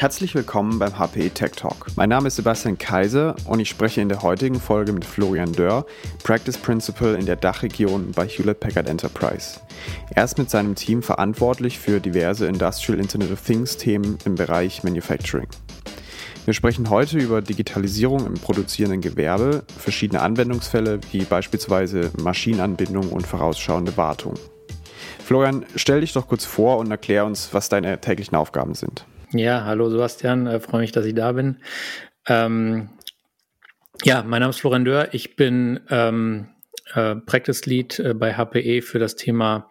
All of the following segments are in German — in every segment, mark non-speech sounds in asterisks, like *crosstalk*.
Herzlich willkommen beim HPE Tech Talk. Mein Name ist Sebastian Kaiser und ich spreche in der heutigen Folge mit Florian Dörr, Practice Principal in der Dachregion bei Hewlett Packard Enterprise. Er ist mit seinem Team verantwortlich für diverse Industrial Internet of Things Themen im Bereich Manufacturing. Wir sprechen heute über Digitalisierung im produzierenden Gewerbe, verschiedene Anwendungsfälle wie beispielsweise Maschinenanbindung und vorausschauende Wartung. Florian, stell dich doch kurz vor und erklär uns, was deine täglichen Aufgaben sind. Ja, hallo Sebastian, äh, freue mich, dass ich da bin. Ähm, ja, mein Name ist Florian Dörr. Ich bin ähm, äh, Practice Lead äh, bei HPE für das Thema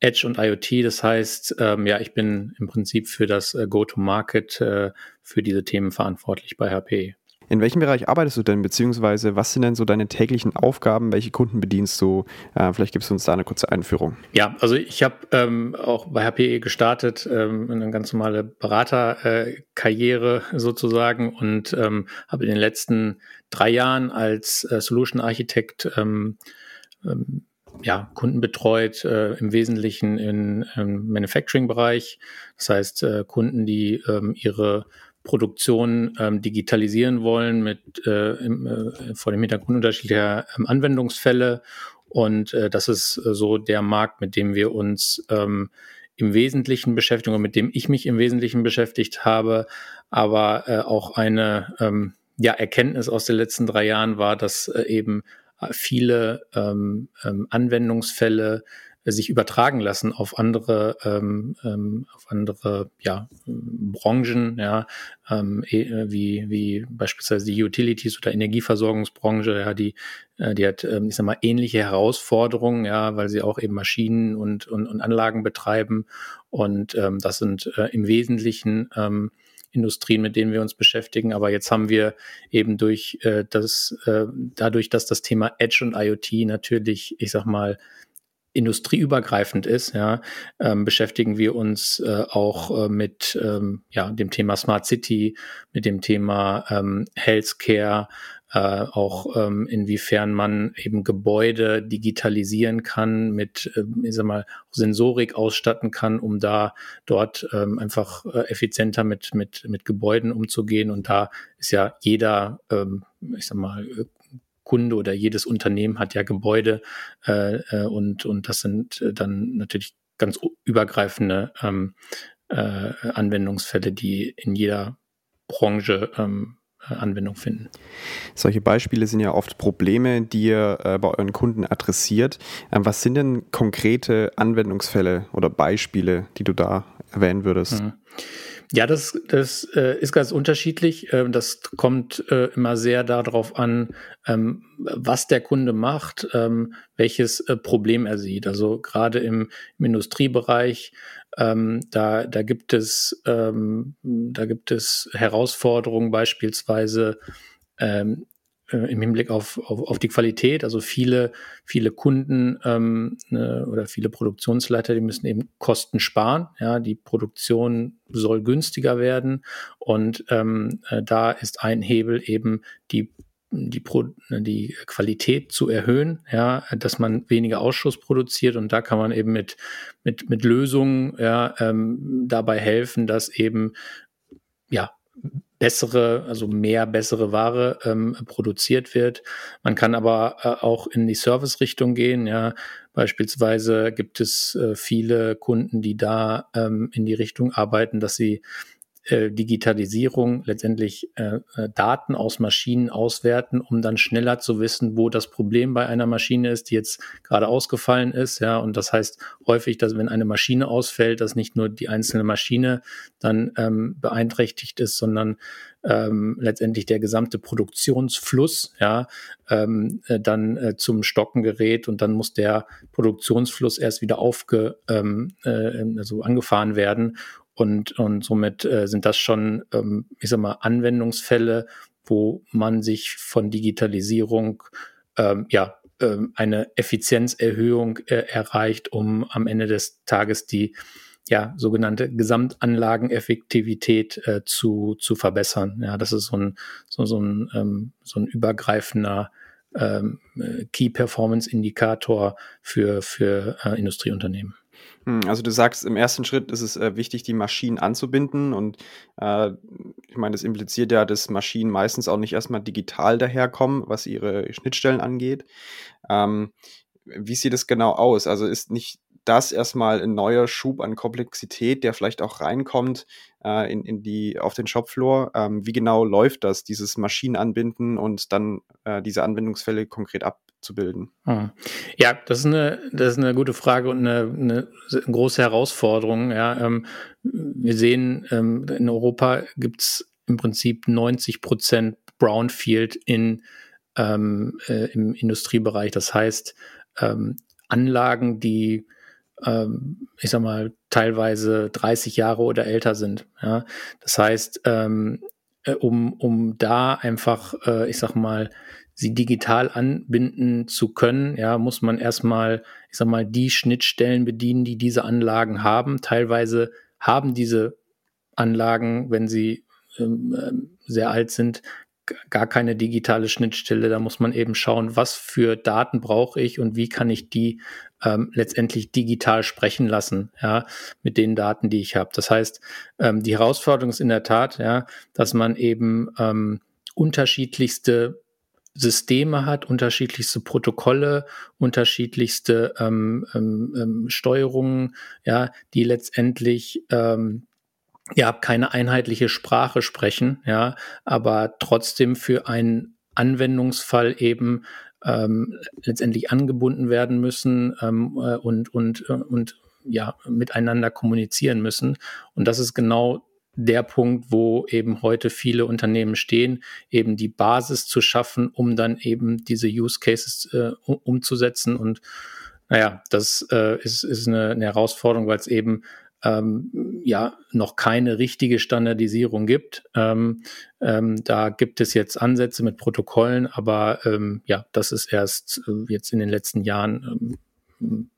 Edge und IoT. Das heißt, ähm, ja, ich bin im Prinzip für das äh, Go-to-Market äh, für diese Themen verantwortlich bei HPE. In welchem Bereich arbeitest du denn, beziehungsweise was sind denn so deine täglichen Aufgaben? Welche Kunden bedienst du? Äh, vielleicht gibst du uns da eine kurze Einführung. Ja, also ich habe ähm, auch bei HPE gestartet, ähm, eine ganz normale Beraterkarriere äh, sozusagen und ähm, habe in den letzten drei Jahren als äh, Solution Architect ähm, ähm, ja, Kunden betreut, äh, im Wesentlichen im Manufacturing-Bereich. Das heißt, äh, Kunden, die ähm, ihre Produktion ähm, digitalisieren wollen mit äh, im, äh, vor dem Hintergrund unterschiedlicher ähm, Anwendungsfälle. Und äh, das ist äh, so der Markt, mit dem wir uns ähm, im Wesentlichen beschäftigen und mit dem ich mich im Wesentlichen beschäftigt habe. Aber äh, auch eine ähm, ja, Erkenntnis aus den letzten drei Jahren war, dass äh, eben viele ähm, ähm, Anwendungsfälle sich übertragen lassen auf andere, ähm, ähm, auf andere ja, Branchen, ja, ähm, e, wie, wie beispielsweise die Utilities oder Energieversorgungsbranche, ja, die, äh, die hat, ähm, ich sag mal, ähnliche Herausforderungen, ja, weil sie auch eben Maschinen und, und, und Anlagen betreiben. Und ähm, das sind äh, im Wesentlichen ähm, Industrien, mit denen wir uns beschäftigen. Aber jetzt haben wir eben durch äh, das, äh, dadurch, dass das Thema Edge und IoT natürlich, ich sag mal, industrieübergreifend ist, ja, ähm, beschäftigen wir uns äh, auch äh, mit ähm, ja, dem Thema Smart City, mit dem Thema ähm, Healthcare, äh, auch ähm, inwiefern man eben Gebäude digitalisieren kann, mit, äh, ich sag mal, Sensorik ausstatten kann, um da dort ähm, einfach äh, effizienter mit, mit, mit Gebäuden umzugehen. Und da ist ja jeder, ähm, ich sag mal, Kunde oder jedes Unternehmen hat ja Gebäude äh, äh, und, und das sind äh, dann natürlich ganz übergreifende ähm, äh, Anwendungsfälle, die in jeder Branche ähm, äh, Anwendung finden. Solche Beispiele sind ja oft Probleme, die ihr äh, bei euren Kunden adressiert. Ähm, was sind denn konkrete Anwendungsfälle oder Beispiele, die du da erwähnen würdest? Mhm. Ja, das, das äh, ist ganz unterschiedlich. Ähm, das kommt äh, immer sehr darauf an, ähm, was der Kunde macht, ähm, welches äh, Problem er sieht. Also gerade im, im Industriebereich, ähm, da, da gibt es, ähm, da gibt es Herausforderungen, beispielsweise ähm, äh, im Hinblick auf, auf, auf die Qualität. Also viele, viele Kunden ähm, ne, oder viele Produktionsleiter, die müssen eben Kosten sparen. Ja, die Produktion soll günstiger werden und ähm, äh, da ist ein Hebel eben die die, Pro, die Qualität zu erhöhen, ja, dass man weniger Ausschuss produziert und da kann man eben mit, mit, mit Lösungen ja, ähm, dabei helfen, dass eben ja, bessere, also mehr bessere Ware ähm, produziert wird. Man kann aber äh, auch in die Service-Richtung gehen. Ja, beispielsweise gibt es äh, viele Kunden, die da ähm, in die Richtung arbeiten, dass sie äh, Digitalisierung letztendlich äh, äh, Daten aus Maschinen auswerten, um dann schneller zu wissen, wo das Problem bei einer Maschine ist, die jetzt gerade ausgefallen ist. Ja, und das heißt häufig, dass wenn eine Maschine ausfällt, dass nicht nur die einzelne Maschine dann ähm, beeinträchtigt ist, sondern ähm, letztendlich der gesamte Produktionsfluss ja ähm, äh, dann äh, zum Stocken gerät und dann muss der Produktionsfluss erst wieder aufge ähm, äh, also angefahren werden und, und somit äh, sind das schon, ähm, ich sag mal, Anwendungsfälle, wo man sich von Digitalisierung ähm, ja ähm, eine Effizienzerhöhung äh, erreicht, um am Ende des Tages die ja, sogenannte Gesamtanlageneffektivität äh, zu, zu verbessern. Ja, das ist so ein, so, so ein, ähm, so ein übergreifender ähm, Key Performance Indikator für, für äh, Industrieunternehmen. Hm, also du sagst, im ersten Schritt ist es äh, wichtig, die Maschinen anzubinden und äh, ich meine, das impliziert ja, dass Maschinen meistens auch nicht erstmal digital daherkommen, was ihre Schnittstellen angeht. Ähm, wie sieht es genau aus? Also ist nicht das erstmal ein neuer Schub an Komplexität, der vielleicht auch reinkommt äh, in, in die, auf den Shopfloor? Ähm, wie genau läuft das, dieses Maschinenanbinden und dann äh, diese Anwendungsfälle konkret abzubilden? Hm. Ja, das ist eine, das ist eine gute Frage und eine, eine große Herausforderung. Ja, ähm, wir sehen, ähm, in Europa gibt es im Prinzip 90 Prozent Brownfield in, ähm, äh, im Industriebereich. Das heißt, ähm, Anlagen, die ähm, ich sag mal, teilweise 30 Jahre oder älter sind. Ja? Das heißt, ähm, äh, um, um da einfach, äh, ich sag mal, sie digital anbinden zu können, ja, muss man erstmal, ich sag mal, die Schnittstellen bedienen, die diese Anlagen haben. Teilweise haben diese Anlagen, wenn sie ähm, ähm sehr alt sind, gar keine digitale Schnittstelle. Da muss man eben schauen, was für Daten brauche ich und wie kann ich die ähm, letztendlich digital sprechen lassen, ja, mit den Daten, die ich habe. Das heißt, ähm, die Herausforderung ist in der Tat, ja, dass man eben ähm, unterschiedlichste Systeme hat, unterschiedlichste Protokolle, unterschiedlichste ähm, ähm, ähm Steuerungen, ja, die letztendlich ähm, ja, keine einheitliche Sprache sprechen, ja, aber trotzdem für einen Anwendungsfall eben ähm, letztendlich angebunden werden müssen ähm, äh, und, und, äh, und ja, miteinander kommunizieren müssen. Und das ist genau der Punkt, wo eben heute viele Unternehmen stehen, eben die Basis zu schaffen, um dann eben diese Use Cases äh, umzusetzen. Und naja, das äh, ist, ist eine, eine Herausforderung, weil es eben ähm, ja noch keine richtige Standardisierung gibt. Ähm, ähm, da gibt es jetzt Ansätze mit Protokollen, aber ähm, ja, das ist erst äh, jetzt in den letzten Jahren ähm,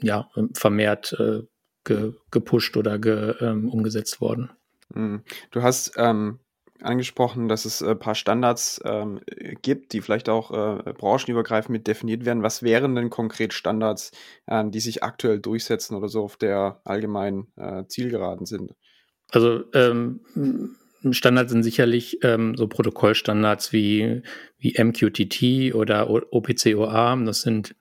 ja vermehrt äh, ge, gepusht oder ge, ähm, umgesetzt worden. Hm. Du hast angesprochen, dass es ein paar Standards ähm, gibt, die vielleicht auch äh, branchenübergreifend mit definiert werden. Was wären denn konkret Standards, äh, die sich aktuell durchsetzen oder so auf der allgemeinen äh, Zielgeraden sind? Also ähm, Standards sind sicherlich ähm, so Protokollstandards wie, wie MQTT oder OPCOA. Das sind,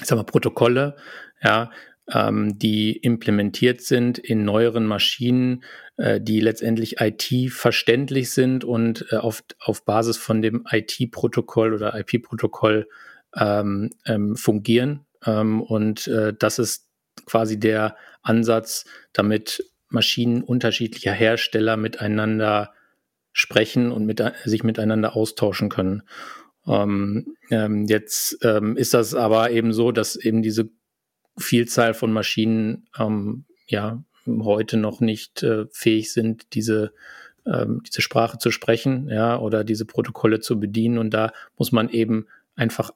ich sag mal, Protokolle, ja, ähm, die implementiert sind in neueren Maschinen, äh, die letztendlich IT-verständlich sind und äh, auf, auf Basis von dem IT-Protokoll oder IP-Protokoll ähm, ähm, fungieren. Ähm, und äh, das ist quasi der Ansatz, damit Maschinen unterschiedlicher Hersteller miteinander sprechen und mit, sich miteinander austauschen können. Ähm, ähm, jetzt ähm, ist das aber eben so, dass eben diese Vielzahl von Maschinen ähm, ja heute noch nicht äh, fähig sind, diese ähm, diese Sprache zu sprechen, ja, oder diese Protokolle zu bedienen. Und da muss man eben einfach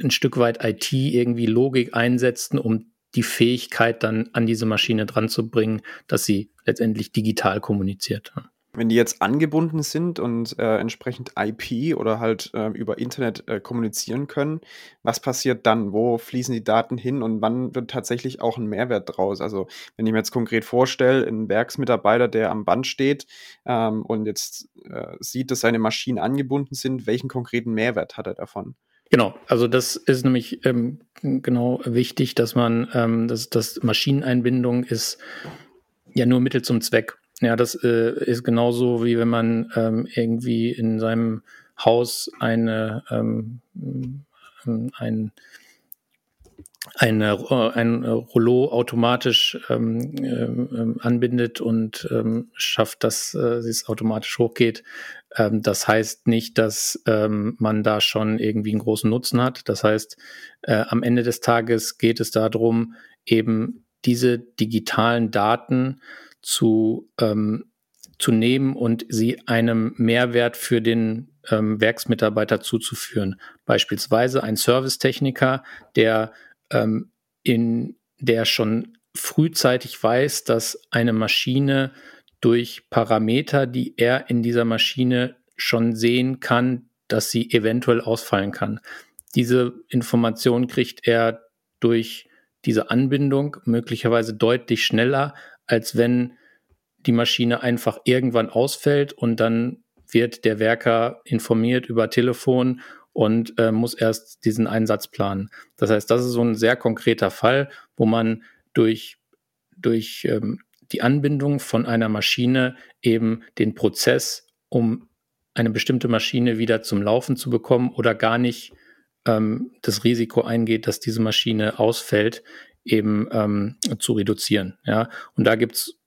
ein Stück weit IT irgendwie Logik einsetzen, um die Fähigkeit dann an diese Maschine dran zu bringen, dass sie letztendlich digital kommuniziert. Wenn die jetzt angebunden sind und äh, entsprechend IP oder halt äh, über Internet äh, kommunizieren können, was passiert dann? Wo fließen die Daten hin und wann wird tatsächlich auch ein Mehrwert draus? Also wenn ich mir jetzt konkret vorstelle, ein Werksmitarbeiter, der am Band steht ähm, und jetzt äh, sieht, dass seine Maschinen angebunden sind, welchen konkreten Mehrwert hat er davon? Genau, also das ist nämlich ähm, genau wichtig, dass man, ähm, dass, dass Maschineneinbindung ist ja nur Mittel zum Zweck. Ja, das äh, ist genauso wie wenn man ähm, irgendwie in seinem Haus eine ähm, ein eine, äh, ein Rollo automatisch ähm, ähm, anbindet und ähm, schafft, dass äh, es automatisch hochgeht. Ähm, das heißt nicht, dass ähm, man da schon irgendwie einen großen Nutzen hat. Das heißt, äh, am Ende des Tages geht es darum, eben diese digitalen Daten zu, ähm, zu nehmen und sie einem Mehrwert für den ähm, Werksmitarbeiter zuzuführen. Beispielsweise ein Servicetechniker, der ähm, in der schon frühzeitig weiß, dass eine Maschine durch Parameter, die er in dieser Maschine schon sehen kann, dass sie eventuell ausfallen kann. Diese Information kriegt er durch diese Anbindung möglicherweise deutlich schneller, als wenn die Maschine einfach irgendwann ausfällt und dann wird der Werker informiert über Telefon und äh, muss erst diesen Einsatz planen. Das heißt, das ist so ein sehr konkreter Fall, wo man durch, durch ähm, die Anbindung von einer Maschine eben den Prozess, um eine bestimmte Maschine wieder zum Laufen zu bekommen oder gar nicht ähm, das Risiko eingeht, dass diese Maschine ausfällt, eben ähm, zu reduzieren. Ja, und da gibt's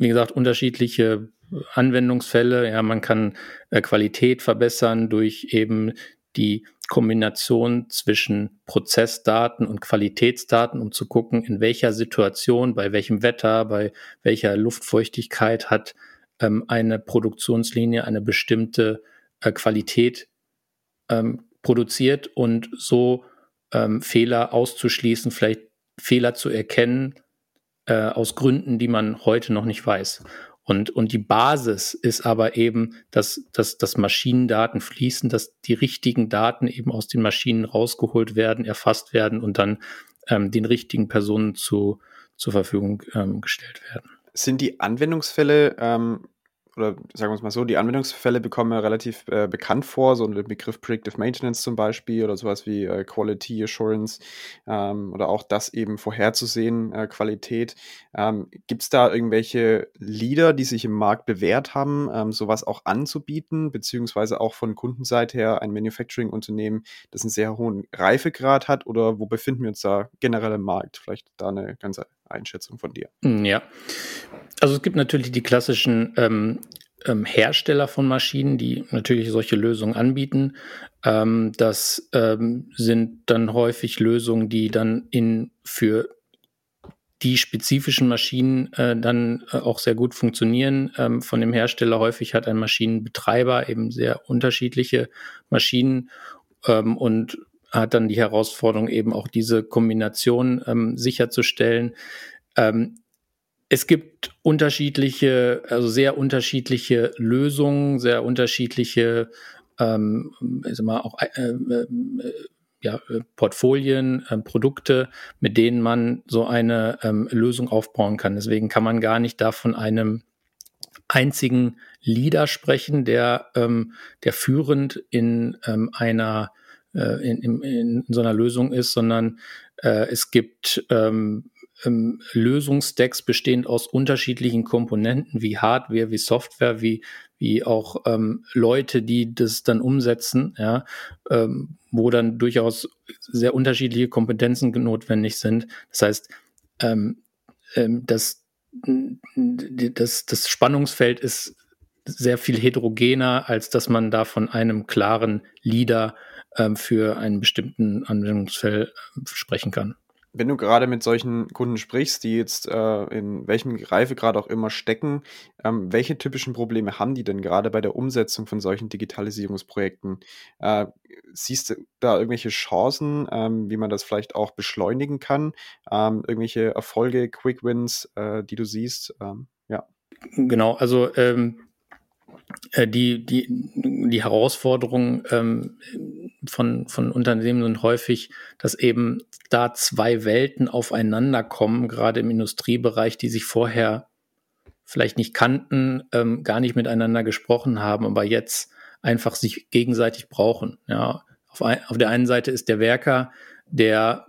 wie gesagt, unterschiedliche Anwendungsfälle. Ja, man kann äh, Qualität verbessern durch eben die Kombination zwischen Prozessdaten und Qualitätsdaten, um zu gucken, in welcher Situation, bei welchem Wetter, bei welcher Luftfeuchtigkeit hat ähm, eine Produktionslinie eine bestimmte äh, Qualität ähm, produziert und so ähm, Fehler auszuschließen, vielleicht Fehler zu erkennen äh, aus Gründen, die man heute noch nicht weiß. Und, und die Basis ist aber eben, dass, dass, dass Maschinendaten fließen, dass die richtigen Daten eben aus den Maschinen rausgeholt werden, erfasst werden und dann ähm, den richtigen Personen zu, zur Verfügung ähm, gestellt werden. Sind die Anwendungsfälle ähm, oder sagen wir es mal so, die Anwendungsfälle bekommen ja relativ äh, bekannt vor, so der Begriff Predictive Maintenance zum Beispiel oder sowas wie äh, Quality Assurance ähm, oder auch das eben vorherzusehen, äh, Qualität. Ähm, Gibt es da irgendwelche Leader, die sich im Markt bewährt haben, ähm, sowas auch anzubieten, beziehungsweise auch von Kundenseite her ein Manufacturing-Unternehmen, das einen sehr hohen Reifegrad hat oder wo befinden wir uns da generell im Markt? Vielleicht da eine ganze Einschätzung von dir. Hm, ja, also es gibt natürlich die klassischen ähm, ähm, Hersteller von Maschinen, die natürlich solche Lösungen anbieten. Ähm, das ähm, sind dann häufig Lösungen, die dann in für die spezifischen Maschinen äh, dann äh, auch sehr gut funktionieren. Ähm, von dem Hersteller häufig hat ein Maschinenbetreiber eben sehr unterschiedliche Maschinen ähm, und hat dann die Herausforderung, eben auch diese Kombination ähm, sicherzustellen. Ähm, es gibt unterschiedliche, also sehr unterschiedliche Lösungen, sehr unterschiedliche, ähm, ich mal, auch äh, äh, ja, Portfolien, äh, Produkte, mit denen man so eine ähm, Lösung aufbauen kann. Deswegen kann man gar nicht da von einem einzigen Leader sprechen, der, ähm, der führend in ähm, einer äh, in, in, in, so einer Lösung ist, sondern äh, es gibt ähm, ähm, Lösungsstacks bestehend aus unterschiedlichen Komponenten wie Hardware, wie Software, wie, wie auch ähm, Leute, die das dann umsetzen, ja, ähm, wo dann durchaus sehr unterschiedliche Kompetenzen notwendig sind. Das heißt, ähm, ähm, das, das, das Spannungsfeld ist sehr viel heterogener, als dass man da von einem klaren Leader ähm, für einen bestimmten Anwendungsfall äh, sprechen kann. Wenn du gerade mit solchen Kunden sprichst, die jetzt äh, in welchem Reifegrad auch immer stecken, ähm, welche typischen Probleme haben die denn gerade bei der Umsetzung von solchen Digitalisierungsprojekten? Äh, siehst du da irgendwelche Chancen, ähm, wie man das vielleicht auch beschleunigen kann? Ähm, irgendwelche Erfolge, Quick Wins, äh, die du siehst? Ähm, ja. Genau, also ähm, äh, die, die, die Herausforderungen ähm, von, von Unternehmen sind häufig, dass eben da zwei Welten aufeinander kommen, gerade im Industriebereich, die sich vorher vielleicht nicht kannten, ähm, gar nicht miteinander gesprochen haben, aber jetzt einfach sich gegenseitig brauchen. Ja, auf, ein, auf der einen Seite ist der Werker, der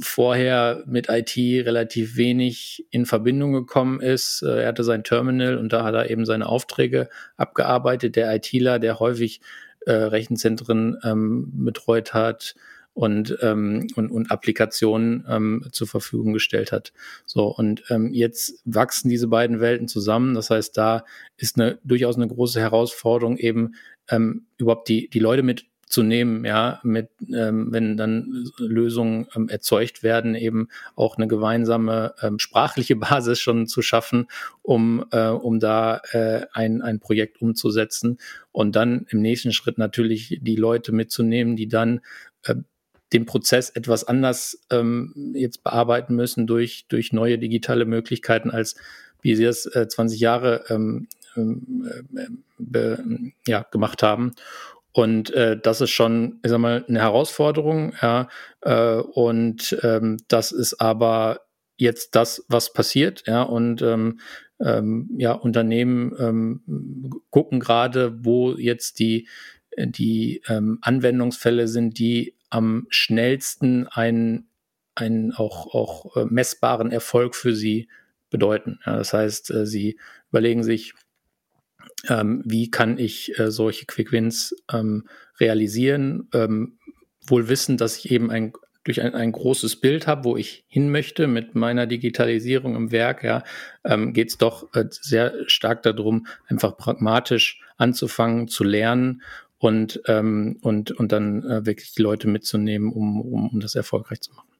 vorher mit IT relativ wenig in Verbindung gekommen ist. Äh, er hatte sein Terminal und da hat er eben seine Aufträge abgearbeitet. Der ITler, der häufig äh, Rechenzentren ähm, betreut hat und, ähm, und, und Applikationen ähm, zur Verfügung gestellt hat. So, und ähm, jetzt wachsen diese beiden Welten zusammen. Das heißt, da ist eine durchaus eine große Herausforderung, eben ähm, überhaupt die, die Leute mit zu nehmen, ja, mit, ähm, wenn dann Lösungen ähm, erzeugt werden, eben auch eine gemeinsame ähm, sprachliche *laughs* Basis schon zu schaffen, um, äh, um da äh, ein, ein Projekt umzusetzen und dann im nächsten Schritt natürlich die Leute mitzunehmen, die dann äh, den Prozess etwas anders ähm, jetzt bearbeiten müssen durch, durch neue digitale Möglichkeiten, als wie sie es äh, 20 Jahre ähm, ähm, äh, be, ja, gemacht haben. Und äh, das ist schon, ich sag mal, eine Herausforderung, ja. Äh, und ähm, das ist aber jetzt das, was passiert, ja. Und ähm, ähm, ja, Unternehmen ähm, gucken gerade, wo jetzt die, die ähm, Anwendungsfälle sind, die am schnellsten einen, einen auch, auch äh, messbaren Erfolg für sie bedeuten. Ja, das heißt, äh, sie überlegen sich, ähm, wie kann ich äh, solche Quick Wins ähm, realisieren, ähm, wohl wissen, dass ich eben ein, durch ein, ein großes Bild habe, wo ich hin möchte mit meiner Digitalisierung im Werk, ja, ähm, geht es doch äh, sehr stark darum, einfach pragmatisch anzufangen, zu lernen und, ähm, und, und dann äh, wirklich die Leute mitzunehmen, um, um, um das erfolgreich zu machen.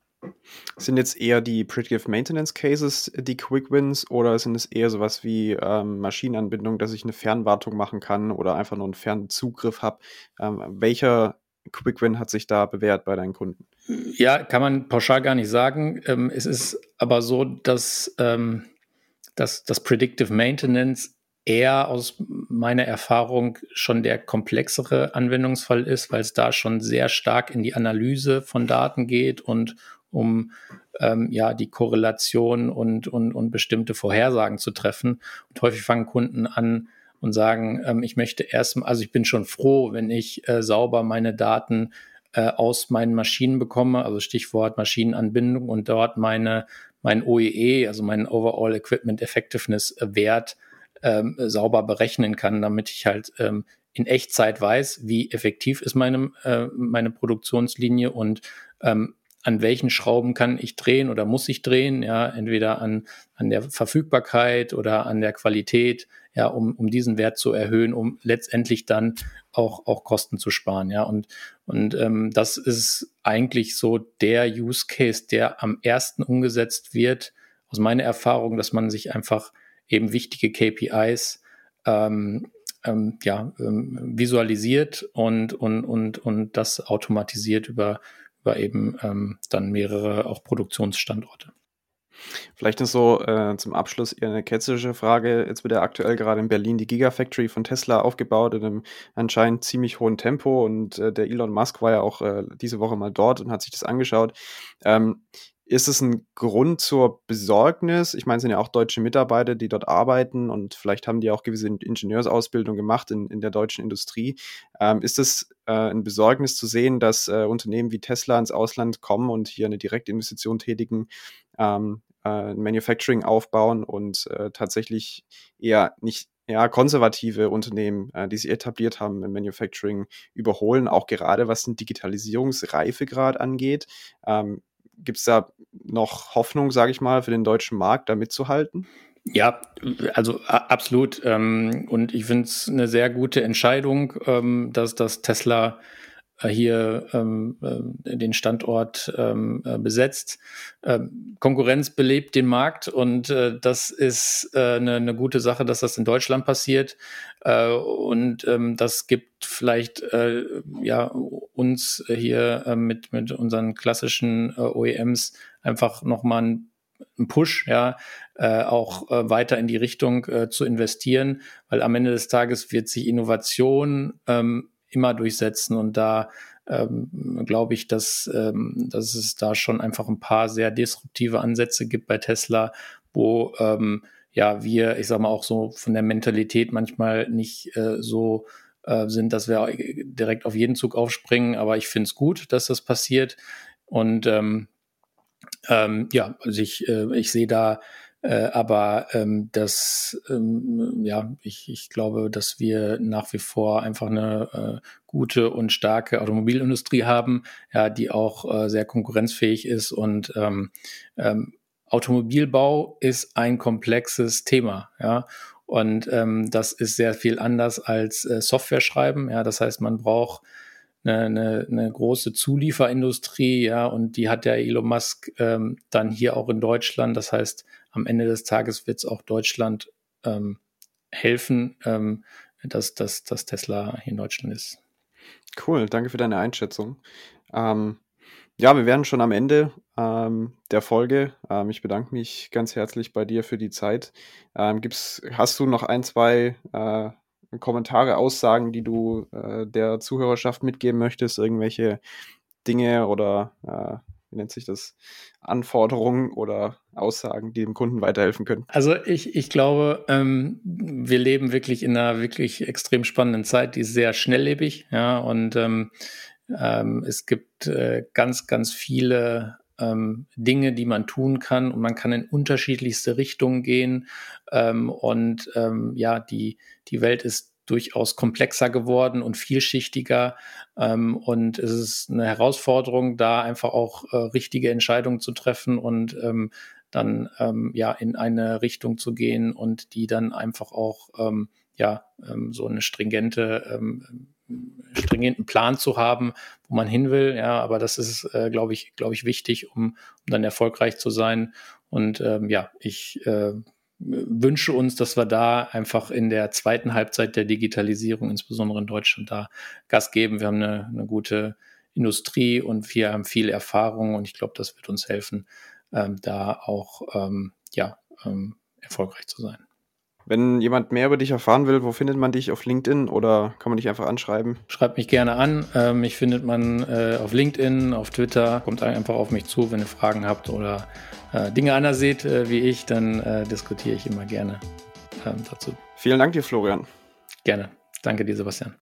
Sind jetzt eher die Predictive Maintenance Cases die Quick Wins oder sind es eher sowas wie ähm, Maschinenanbindung, dass ich eine Fernwartung machen kann oder einfach nur einen Fernzugriff habe? Ähm, welcher Quick Win hat sich da bewährt bei deinen Kunden? Ja, kann man pauschal gar nicht sagen. Ähm, es ist aber so, dass, ähm, dass das Predictive Maintenance eher aus meiner Erfahrung schon der komplexere Anwendungsfall ist, weil es da schon sehr stark in die Analyse von Daten geht und um ähm, ja die Korrelation und, und, und bestimmte Vorhersagen zu treffen. Und häufig fangen Kunden an und sagen, ähm, ich möchte erstmal, also ich bin schon froh, wenn ich äh, sauber meine Daten äh, aus meinen Maschinen bekomme, also Stichwort Maschinenanbindung und dort meine mein OEE, also meinen Overall Equipment Effectiveness Wert ähm, sauber berechnen kann, damit ich halt ähm, in Echtzeit weiß, wie effektiv ist meine, äh, meine Produktionslinie und ähm, an welchen Schrauben kann ich drehen oder muss ich drehen, ja, entweder an, an der Verfügbarkeit oder an der Qualität, ja, um, um diesen Wert zu erhöhen, um letztendlich dann auch, auch Kosten zu sparen, ja. Und, und ähm, das ist eigentlich so der Use Case, der am ersten umgesetzt wird, aus meiner Erfahrung, dass man sich einfach eben wichtige KPIs ähm, ähm, ja, ähm, visualisiert und, und, und, und das automatisiert über über eben ähm, dann mehrere auch Produktionsstandorte. Vielleicht ist so äh, zum Abschluss eher eine ketzische Frage. Jetzt wird ja aktuell gerade in Berlin die Gigafactory von Tesla aufgebaut in einem anscheinend ziemlich hohen Tempo und äh, der Elon Musk war ja auch äh, diese Woche mal dort und hat sich das angeschaut. Ähm, ist es ein Grund zur Besorgnis? Ich meine, es sind ja auch deutsche Mitarbeiter, die dort arbeiten und vielleicht haben die auch gewisse Ingenieursausbildung gemacht in, in der deutschen Industrie. Ähm, ist es äh, ein Besorgnis zu sehen, dass äh, Unternehmen wie Tesla ins Ausland kommen und hier eine Direktinvestition tätigen, ähm, äh, Manufacturing aufbauen und äh, tatsächlich eher nicht ja, konservative Unternehmen, äh, die sich etabliert haben im Manufacturing, überholen, auch gerade was den Digitalisierungsreifegrad angeht. Ähm, Gibt es da noch Hoffnung, sage ich mal, für den deutschen Markt, da mitzuhalten? Ja, also absolut. Ähm, und ich finde es eine sehr gute Entscheidung, ähm, dass das Tesla hier ähm, äh, den Standort ähm, äh, besetzt. Ähm, Konkurrenz belebt den Markt und äh, das ist äh, eine, eine, gute Sache, dass das in Deutschland passiert. Äh, und ähm, das gibt vielleicht ja uns hier mit, mit unseren klassischen OEMs einfach nochmal einen einen Push, ja, äh, auch äh, weiter in die Richtung äh, zu investieren, weil am Ende des Tages wird sich Innovation ähm, immer durchsetzen. Und da ähm, glaube ich, dass, ähm, dass es da schon einfach ein paar sehr disruptive Ansätze gibt bei Tesla, wo ähm, ja wir, ich sage mal auch so von der Mentalität manchmal nicht äh, so äh, sind, dass wir direkt auf jeden Zug aufspringen, aber ich finde es gut, dass das passiert. Und ähm, ähm, ja, also ich, äh, ich sehe da äh, aber ähm, das, ähm, ja, ich, ich glaube, dass wir nach wie vor einfach eine äh, gute und starke Automobilindustrie haben, ja, die auch äh, sehr konkurrenzfähig ist und ähm, ähm, Automobilbau ist ein komplexes Thema, ja. Und ähm, das ist sehr viel anders als äh, Software schreiben. Ja, das heißt, man braucht eine, eine, eine große Zulieferindustrie, ja, und die hat der Elon Musk ähm, dann hier auch in Deutschland. Das heißt, am Ende des Tages wird es auch Deutschland ähm, helfen, ähm, dass, dass, dass Tesla hier in Deutschland ist. Cool, danke für deine Einschätzung. Ähm, ja, wir werden schon am Ende ähm, der Folge. Ähm, ich bedanke mich ganz herzlich bei dir für die Zeit. Ähm, gibt's, hast du noch ein, zwei äh, Kommentare, Aussagen, die du äh, der Zuhörerschaft mitgeben möchtest, irgendwelche Dinge oder äh, wie nennt sich das, Anforderungen oder Aussagen, die dem Kunden weiterhelfen können? Also ich, ich glaube, ähm, wir leben wirklich in einer wirklich extrem spannenden Zeit, die ist sehr schnelllebig, ja, und ähm, ähm, es gibt äh, ganz, ganz viele ähm, Dinge, die man tun kann und man kann in unterschiedlichste Richtungen gehen ähm, und ähm, ja, die, die Welt ist durchaus komplexer geworden und vielschichtiger. Ähm, und es ist eine Herausforderung, da einfach auch äh, richtige Entscheidungen zu treffen und ähm, dann ähm, ja in eine Richtung zu gehen und die dann einfach auch ähm, ja ähm, so eine stringente ähm, stringenten Plan zu haben, wo man hin will. Ja, aber das ist, äh, glaube ich, glaube ich, wichtig, um, um dann erfolgreich zu sein. Und ähm, ja, ich äh, wünsche uns, dass wir da einfach in der zweiten Halbzeit der Digitalisierung, insbesondere in Deutschland, da Gas geben. Wir haben eine, eine gute Industrie und wir haben viel Erfahrung und ich glaube, das wird uns helfen, ähm, da auch ähm, ja, ähm, erfolgreich zu sein. Wenn jemand mehr über dich erfahren will, wo findet man dich auf LinkedIn oder kann man dich einfach anschreiben? Schreibt mich gerne an. Ähm, mich findet man äh, auf LinkedIn, auf Twitter. Kommt einfach auf mich zu, wenn ihr Fragen habt oder äh, Dinge anders seht äh, wie ich, dann äh, diskutiere ich immer gerne ähm, dazu. Vielen Dank dir, Florian. Gerne. Danke dir, Sebastian.